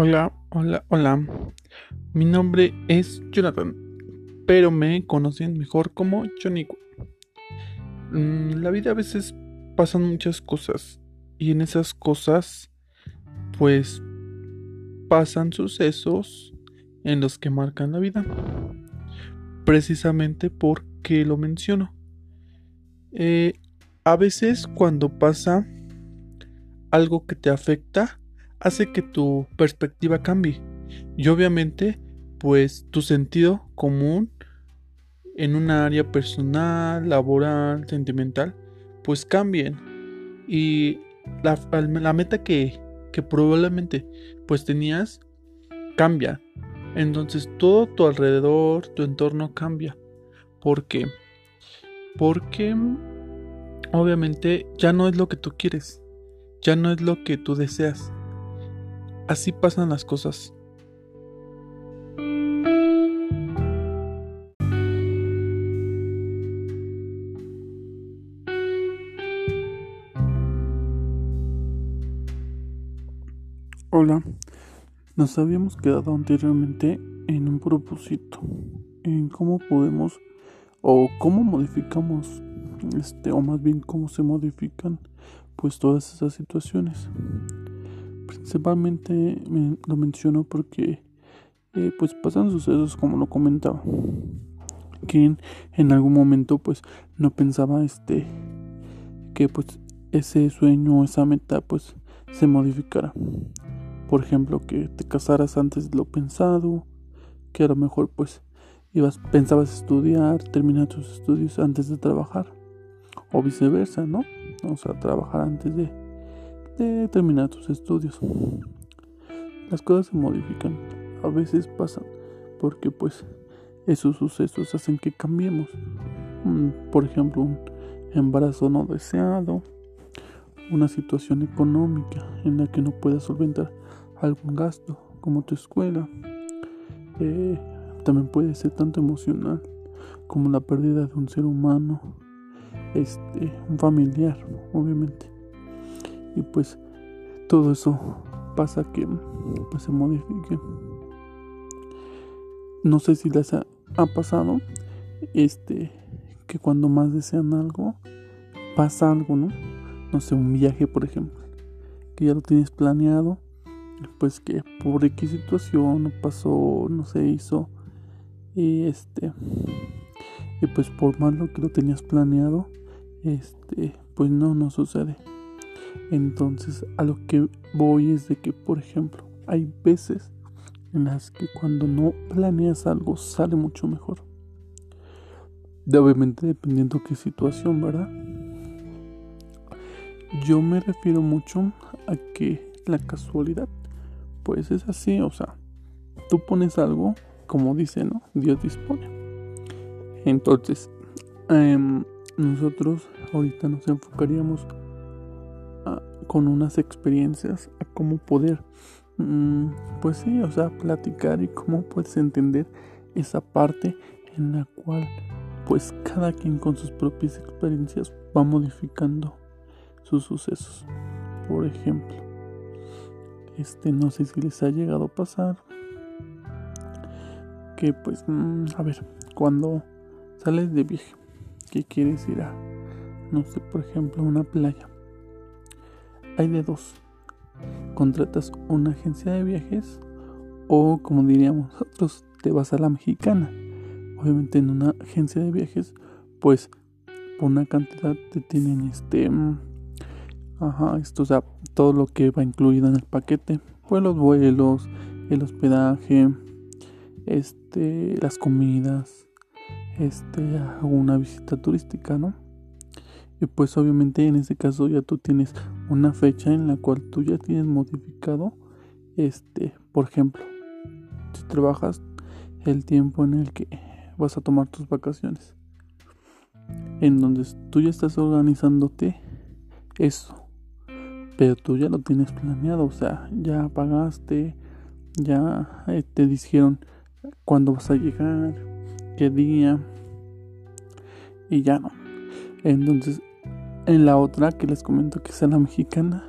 Hola, hola, hola. Mi nombre es Jonathan, pero me conocen mejor como Jonico. Mm, la vida a veces pasan muchas cosas y en esas cosas pues pasan sucesos en los que marcan la vida. Precisamente porque lo menciono. Eh, a veces cuando pasa algo que te afecta, hace que tu perspectiva cambie. Y obviamente, pues tu sentido común en una área personal, laboral, sentimental, pues cambien. Y la, meta que, que probablemente pues tenías cambia. Entonces todo tu alrededor, tu entorno cambia. ¿Por qué? Porque obviamente ya no es lo que tú quieres. Ya no es lo que tú deseas. Así pasan las cosas. Hola, nos habíamos quedado anteriormente en un propósito, en cómo podemos o cómo modificamos, este, o más bien cómo se modifican, pues todas esas situaciones. Principalmente lo menciono porque eh, pues pasan sucesos como lo comentaba. Que en, algún momento pues no pensaba este que pues ese sueño esa meta pues se modificara. Por ejemplo, que te casaras antes de lo pensado, que a lo mejor pues ibas, pensabas estudiar, terminar tus estudios antes de trabajar, o viceversa, ¿no? O sea, trabajar antes de, de terminar tus estudios. Las cosas se modifican, a veces pasan, porque pues esos sucesos hacen que cambiemos. Mm, por ejemplo, un embarazo no deseado, una situación económica en la que no puedas solventar algún gasto, como tu escuela. Eh, también puede ser tanto emocional como la pérdida de un ser humano, este, un familiar, obviamente y pues todo eso pasa que pues, se modifique. No sé si les ha, pasado este que cuando más desean algo pasa algo no no sé un viaje por ejemplo que ya lo tienes planeado pues que por X situación pasó no se hizo y este y pues por más lo que lo tenías planeado este pues no no sucede entonces a lo que voy es de que, por ejemplo, hay veces en las que cuando no planeas algo sale mucho mejor. Obviamente dependiendo qué situación, ¿verdad? Yo me refiero mucho a que la casualidad, pues es así, o sea, tú pones algo, como dice, ¿no? Dios dispone. Entonces, em, nosotros ahorita nos enfocaríamos con unas experiencias a cómo poder, mm, pues sí, o sea, platicar y cómo puedes entender esa parte en la cual pues cada quien con sus propias experiencias va modificando sus sucesos. Por ejemplo, este no sé si les ha llegado a pasar que pues mm, a ver, cuando sales de viaje, que quieres ir a no sé, por ejemplo, una playa hay de dos. Contratas una agencia de viajes o como diríamos nosotros, te vas a la mexicana. Obviamente en una agencia de viajes, pues una cantidad te tienen este... Mm, ajá, esto, o sea, todo lo que va incluido en el paquete. Pues los vuelos, el hospedaje, este, las comidas, este, una visita turística, ¿no? Y pues obviamente en este caso ya tú tienes una fecha en la cual tú ya tienes modificado este, por ejemplo, si trabajas el tiempo en el que vas a tomar tus vacaciones. En donde tú ya estás organizándote eso. Pero tú ya lo tienes planeado, o sea, ya pagaste, ya eh, te dijeron cuándo vas a llegar, qué día y ya no. Entonces en la otra que les comento que es la mexicana,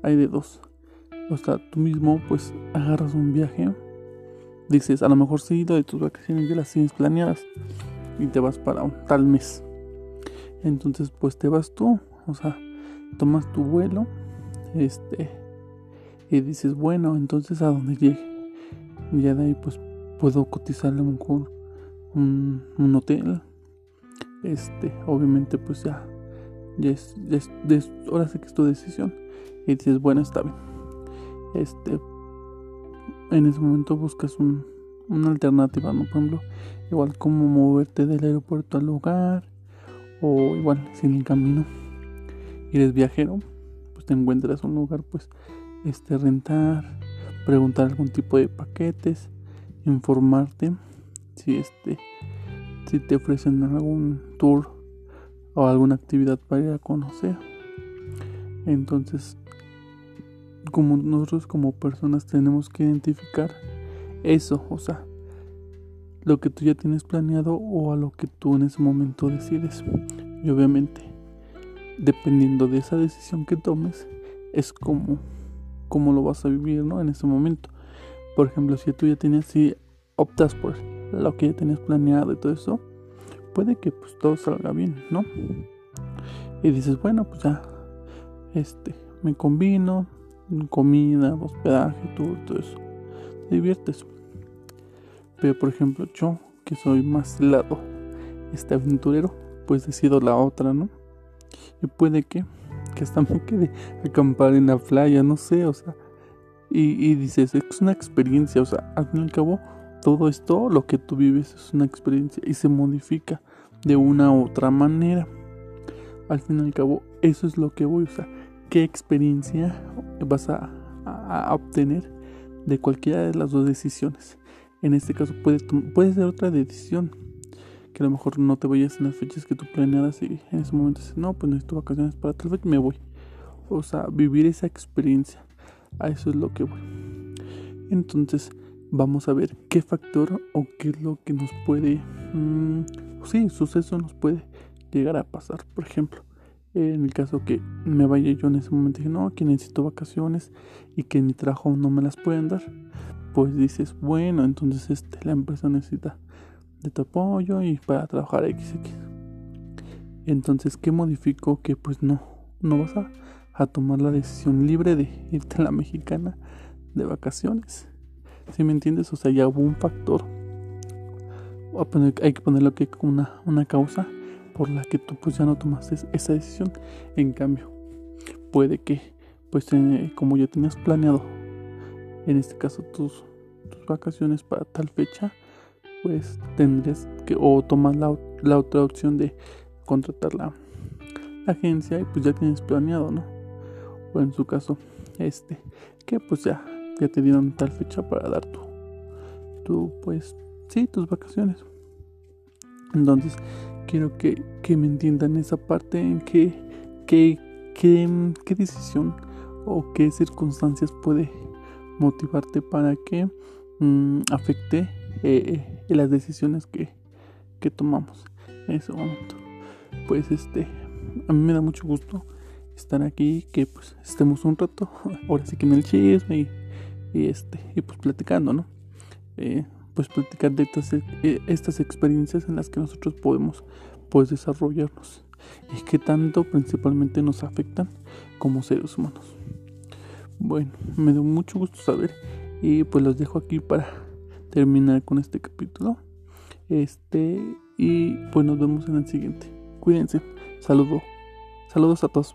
hay de dos. o sea, tú mismo pues agarras un viaje, dices, a lo mejor sí, de tus vacaciones ya las tienes planeadas y te vas para un tal mes. Entonces pues te vas tú, o sea, tomas tu vuelo, este, y dices, bueno, entonces a donde llegue. Y ya de ahí pues puedo cotizarle a lo mejor un, un hotel. Este, obviamente pues ya, ahora sé que es tu decisión. Y dices, bueno, está bien. Este, en ese momento buscas un, una alternativa, ¿no? Por ejemplo, igual como moverte del aeropuerto al lugar, o igual sin el camino, eres viajero, pues te encuentras un lugar, pues, este, rentar, preguntar algún tipo de paquetes, informarte si este, si te ofrecen algún tour o alguna actividad para ir a conocer. Entonces, como nosotros como personas tenemos que identificar eso, o sea, lo que tú ya tienes planeado o a lo que tú en ese momento decides. Y obviamente, dependiendo de esa decisión que tomes, es como, como lo vas a vivir, ¿no? En ese momento. Por ejemplo, si tú ya tienes, si optas por lo que ya tenías planeado y todo eso, puede que pues todo salga bien, ¿no? Y dices, bueno, pues ya, este, me combino, comida, hospedaje, todo, todo eso. Te diviertes. Pero por ejemplo, yo, que soy más lado este aventurero, pues decido la otra, ¿no? Y puede que, que hasta me quede acampar en la playa, no sé, o sea. Y, y dices, es una experiencia, o sea, al fin y al cabo, todo esto, lo que tú vives, es una experiencia y se modifica de una u otra manera. Al fin y al cabo, eso es lo que voy, o sea, qué experiencia vas a, a obtener de cualquiera de las dos decisiones. En este caso puede, puede ser otra decisión. Que a lo mejor no te vayas en las fechas que tú planeadas y en ese momento dices, no, pues necesito vacaciones para tal fecha, me voy. O sea, vivir esa experiencia. A eso es lo que voy. Entonces, vamos a ver qué factor o qué es lo que nos puede... Mmm, sí, suceso nos puede llegar a pasar. Por ejemplo, en el caso que me vaya yo en ese momento dije, no, que necesito vacaciones y que mi trabajo no me las pueden dar pues dices, bueno, entonces este, la empresa necesita de tu apoyo y para trabajar XX. Entonces, ¿qué modificó? Que pues no, no vas a, tomar la decisión libre de irte a la mexicana de vacaciones. Si me entiendes? O sea, ya hubo un factor. hay que ponerlo que como una, una causa por la que tú pues ya no tomaste esa decisión. En cambio, puede que pues eh, como ya tenías planeado en este caso tus, tus vacaciones para tal fecha, pues tendrías que o tomar la, la otra opción de contratar la, agencia y pues ya tienes planeado, ¿no? O en su caso, este, que pues ya, ya te dieron tal fecha para dar tu, tu pues, sí, tus vacaciones. Entonces, quiero que, que me entiendan esa parte en que, que, que, qué decisión o qué circunstancias puede motivarte para que mm, afecte eh, las decisiones que, que tomamos en ese momento. Pues este, a mí me da mucho gusto estar aquí, que pues estemos un rato, ahora sí que en el chisme y, este, y pues platicando, ¿no? Eh, pues platicar de estas, estas experiencias en las que nosotros podemos pues desarrollarnos y que tanto principalmente nos afectan como seres humanos. Bueno, me dio mucho gusto saber y pues los dejo aquí para terminar con este capítulo. Este y pues nos vemos en el siguiente. Cuídense. Saludos. Saludos a todos.